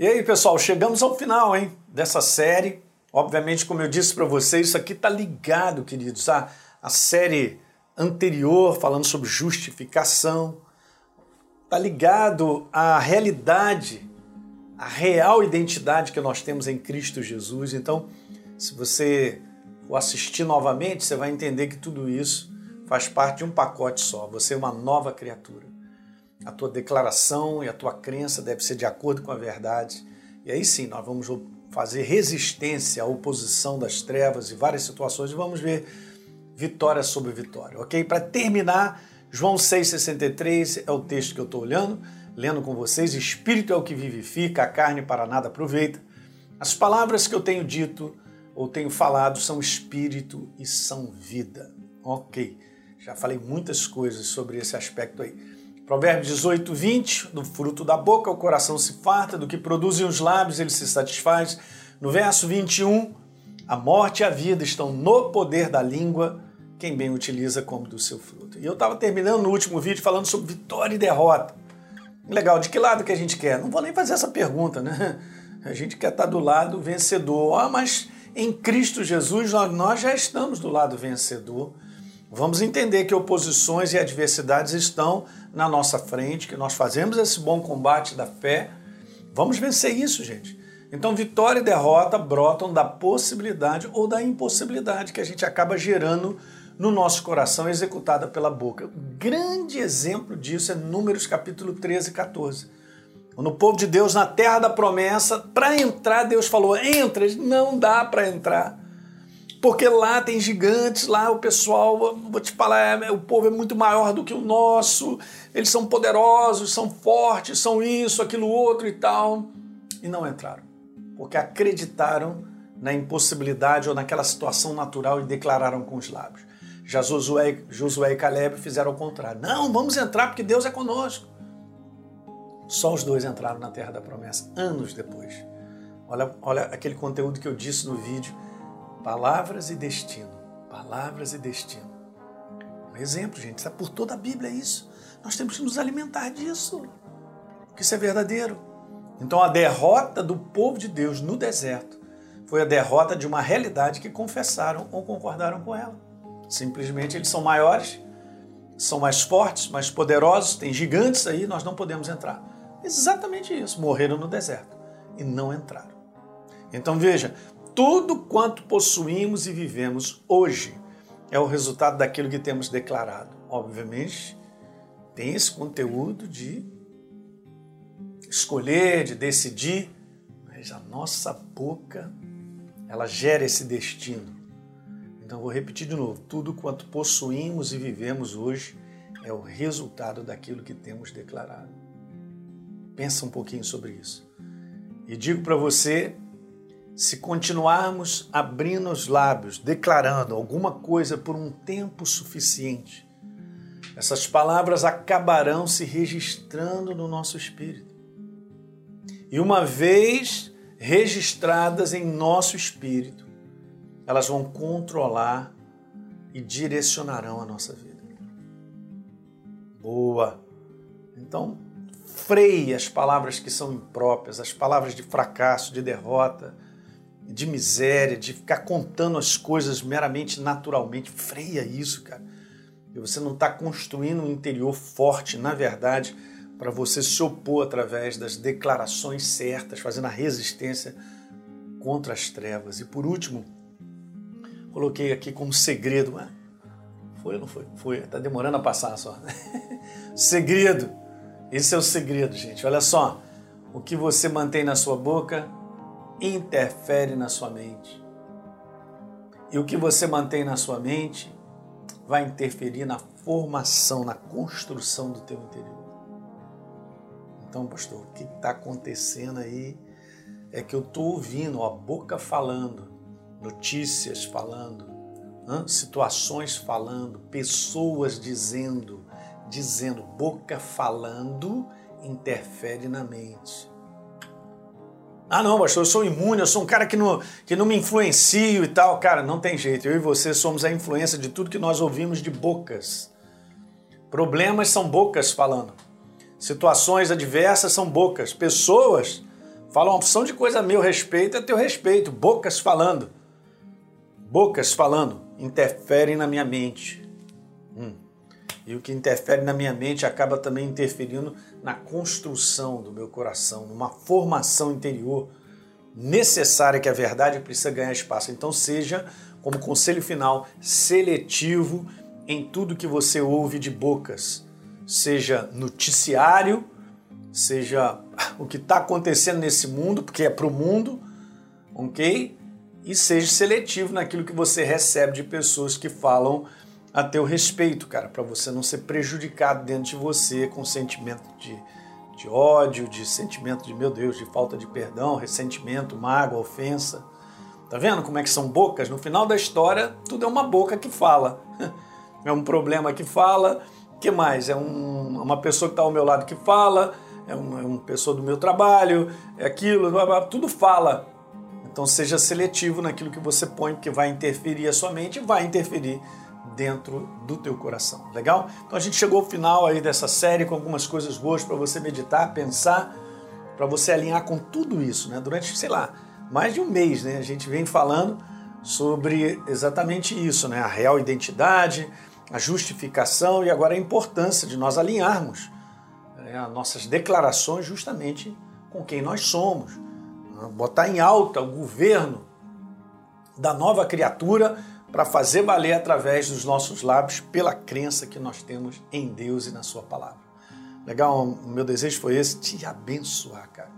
E aí, pessoal, chegamos ao final, hein, dessa série. Obviamente, como eu disse para vocês, isso aqui tá ligado, queridos, a, a série anterior falando sobre justificação. Tá ligado à realidade, à real identidade que nós temos em Cristo Jesus. Então, se você for assistir novamente, você vai entender que tudo isso faz parte de um pacote só. Você é uma nova criatura a tua declaração e a tua crença deve ser de acordo com a verdade. E aí sim, nós vamos fazer resistência à oposição das trevas e várias situações e vamos ver vitória sobre vitória, ok? Para terminar, João 6,63 é o texto que eu estou olhando, lendo com vocês. Espírito é o que vivifica, a carne para nada aproveita. As palavras que eu tenho dito ou tenho falado são espírito e são vida, ok? Já falei muitas coisas sobre esse aspecto aí. Provérbios 18, 20, do fruto da boca o coração se farta, do que produzem os lábios ele se satisfaz. No verso 21, a morte e a vida estão no poder da língua, quem bem utiliza como do seu fruto. E eu estava terminando no último vídeo falando sobre vitória e derrota. Legal, de que lado que a gente quer? Não vou nem fazer essa pergunta, né? A gente quer estar do lado vencedor. Ah, mas em Cristo Jesus nós já estamos do lado vencedor. Vamos entender que oposições e adversidades estão na nossa frente, que nós fazemos esse bom combate da fé. Vamos vencer isso, gente. Então, vitória e derrota brotam da possibilidade ou da impossibilidade que a gente acaba gerando no nosso coração, executada pela boca. O grande exemplo disso é Números capítulo 13 e 14. Quando o povo de Deus na terra da promessa, para entrar, Deus falou: entra, não dá para entrar porque lá tem gigantes, lá o pessoal, vou te falar, é, o povo é muito maior do que o nosso, eles são poderosos, são fortes, são isso, aquilo outro e tal. E não entraram, porque acreditaram na impossibilidade ou naquela situação natural e declararam com os lábios. Já Josué, Josué e Caleb fizeram o contrário. Não, vamos entrar porque Deus é conosco. Só os dois entraram na terra da promessa, anos depois. Olha, olha aquele conteúdo que eu disse no vídeo Palavras e destino. Palavras e destino. Um exemplo, gente. Está por toda a Bíblia isso. Nós temos que nos alimentar disso. Que isso é verdadeiro. Então a derrota do povo de Deus no deserto foi a derrota de uma realidade que confessaram ou concordaram com ela. Simplesmente eles são maiores, são mais fortes, mais poderosos, tem gigantes aí, nós não podemos entrar. Exatamente isso. Morreram no deserto e não entraram. Então veja, tudo quanto possuímos e vivemos hoje é o resultado daquilo que temos declarado. Obviamente, tem esse conteúdo de escolher, de decidir, mas a nossa boca, ela gera esse destino. Então, vou repetir de novo: tudo quanto possuímos e vivemos hoje é o resultado daquilo que temos declarado. Pensa um pouquinho sobre isso. E digo para você se continuarmos abrindo os lábios, declarando alguma coisa por um tempo suficiente, essas palavras acabarão se registrando no nosso espírito. E uma vez registradas em nosso espírito, elas vão controlar e direcionarão a nossa vida. Boa! Então, freie as palavras que são impróprias, as palavras de fracasso, de derrota, de miséria, de ficar contando as coisas meramente naturalmente. Freia isso, cara. E você não está construindo um interior forte, na verdade, para você se opor através das declarações certas, fazendo a resistência contra as trevas. E por último, coloquei aqui como segredo. Mas foi ou não foi? Foi. Está demorando a passar só. segredo. Esse é o segredo, gente. Olha só. O que você mantém na sua boca interfere na sua mente. E o que você mantém na sua mente vai interferir na formação, na construção do teu interior. Então, pastor, o que está acontecendo aí é que eu estou ouvindo a boca falando, notícias falando, situações falando, pessoas dizendo, dizendo, boca falando interfere na mente. Ah, não, pastor, eu sou imune, eu sou um cara que não, que não me influencio e tal. Cara, não tem jeito. Eu e você somos a influência de tudo que nós ouvimos de bocas. Problemas são bocas falando. Situações adversas são bocas. Pessoas Fala uma opção de coisa a meu respeito, é teu respeito. Bocas falando. Bocas falando interferem na minha mente. Hum. E o que interfere na minha mente acaba também interferindo na construção do meu coração, numa formação interior necessária que a verdade precisa ganhar espaço. Então seja, como conselho final, seletivo em tudo que você ouve de bocas, seja noticiário, seja o que está acontecendo nesse mundo, porque é para o mundo, ok? E seja seletivo naquilo que você recebe de pessoas que falam a teu respeito, cara, para você não ser prejudicado dentro de você com sentimento de de ódio, de sentimento de meu Deus, de falta de perdão, ressentimento, mágoa, ofensa. Tá vendo como é que são bocas? No final da história, tudo é uma boca que fala. É um problema que fala. Que mais? É um, uma pessoa que está ao meu lado que fala. É, um, é uma pessoa do meu trabalho. É aquilo. Blá, blá, tudo fala. Então seja seletivo naquilo que você põe, porque vai interferir a sua mente e vai interferir dentro do teu coração. Legal? Então a gente chegou ao final aí dessa série com algumas coisas boas para você meditar, pensar, para você alinhar com tudo isso, né? Durante, sei lá, mais de um mês, né? A gente vem falando sobre exatamente isso, né? A real identidade, a justificação e agora a importância de nós alinharmos né? as nossas declarações justamente com quem nós somos. Né? Botar em alta o governo da nova criatura para fazer valer através dos nossos lábios pela crença que nós temos em Deus e na Sua palavra. Legal? O meu desejo foi esse: te abençoar, cara.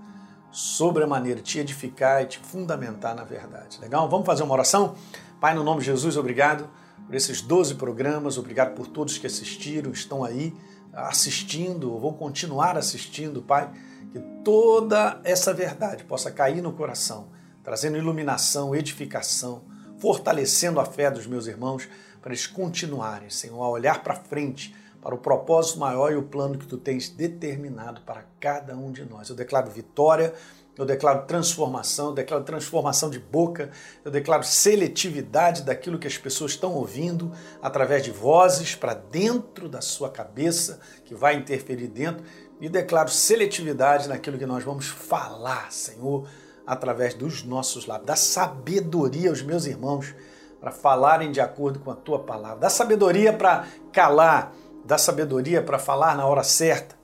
Sobre a maneira, te edificar e te fundamentar na verdade. Legal? Vamos fazer uma oração? Pai, no nome de Jesus, obrigado por esses 12 programas, obrigado por todos que assistiram, estão aí assistindo, vão continuar assistindo, Pai. Que toda essa verdade possa cair no coração, trazendo iluminação, edificação fortalecendo a fé dos meus irmãos para eles continuarem, Senhor, a olhar para frente, para o propósito maior e o plano que tu tens determinado para cada um de nós. Eu declaro vitória, eu declaro transformação, eu declaro transformação de boca, eu declaro seletividade daquilo que as pessoas estão ouvindo através de vozes para dentro da sua cabeça, que vai interferir dentro, e declaro seletividade naquilo que nós vamos falar, Senhor através dos nossos lábios. Dá sabedoria aos meus irmãos para falarem de acordo com a tua palavra. Dá sabedoria para calar, dá sabedoria para falar na hora certa.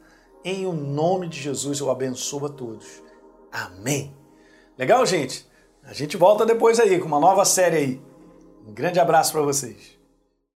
Em o nome de Jesus eu abençoo a todos. Amém. Legal, gente? A gente volta depois aí com uma nova série aí. Um grande abraço para vocês.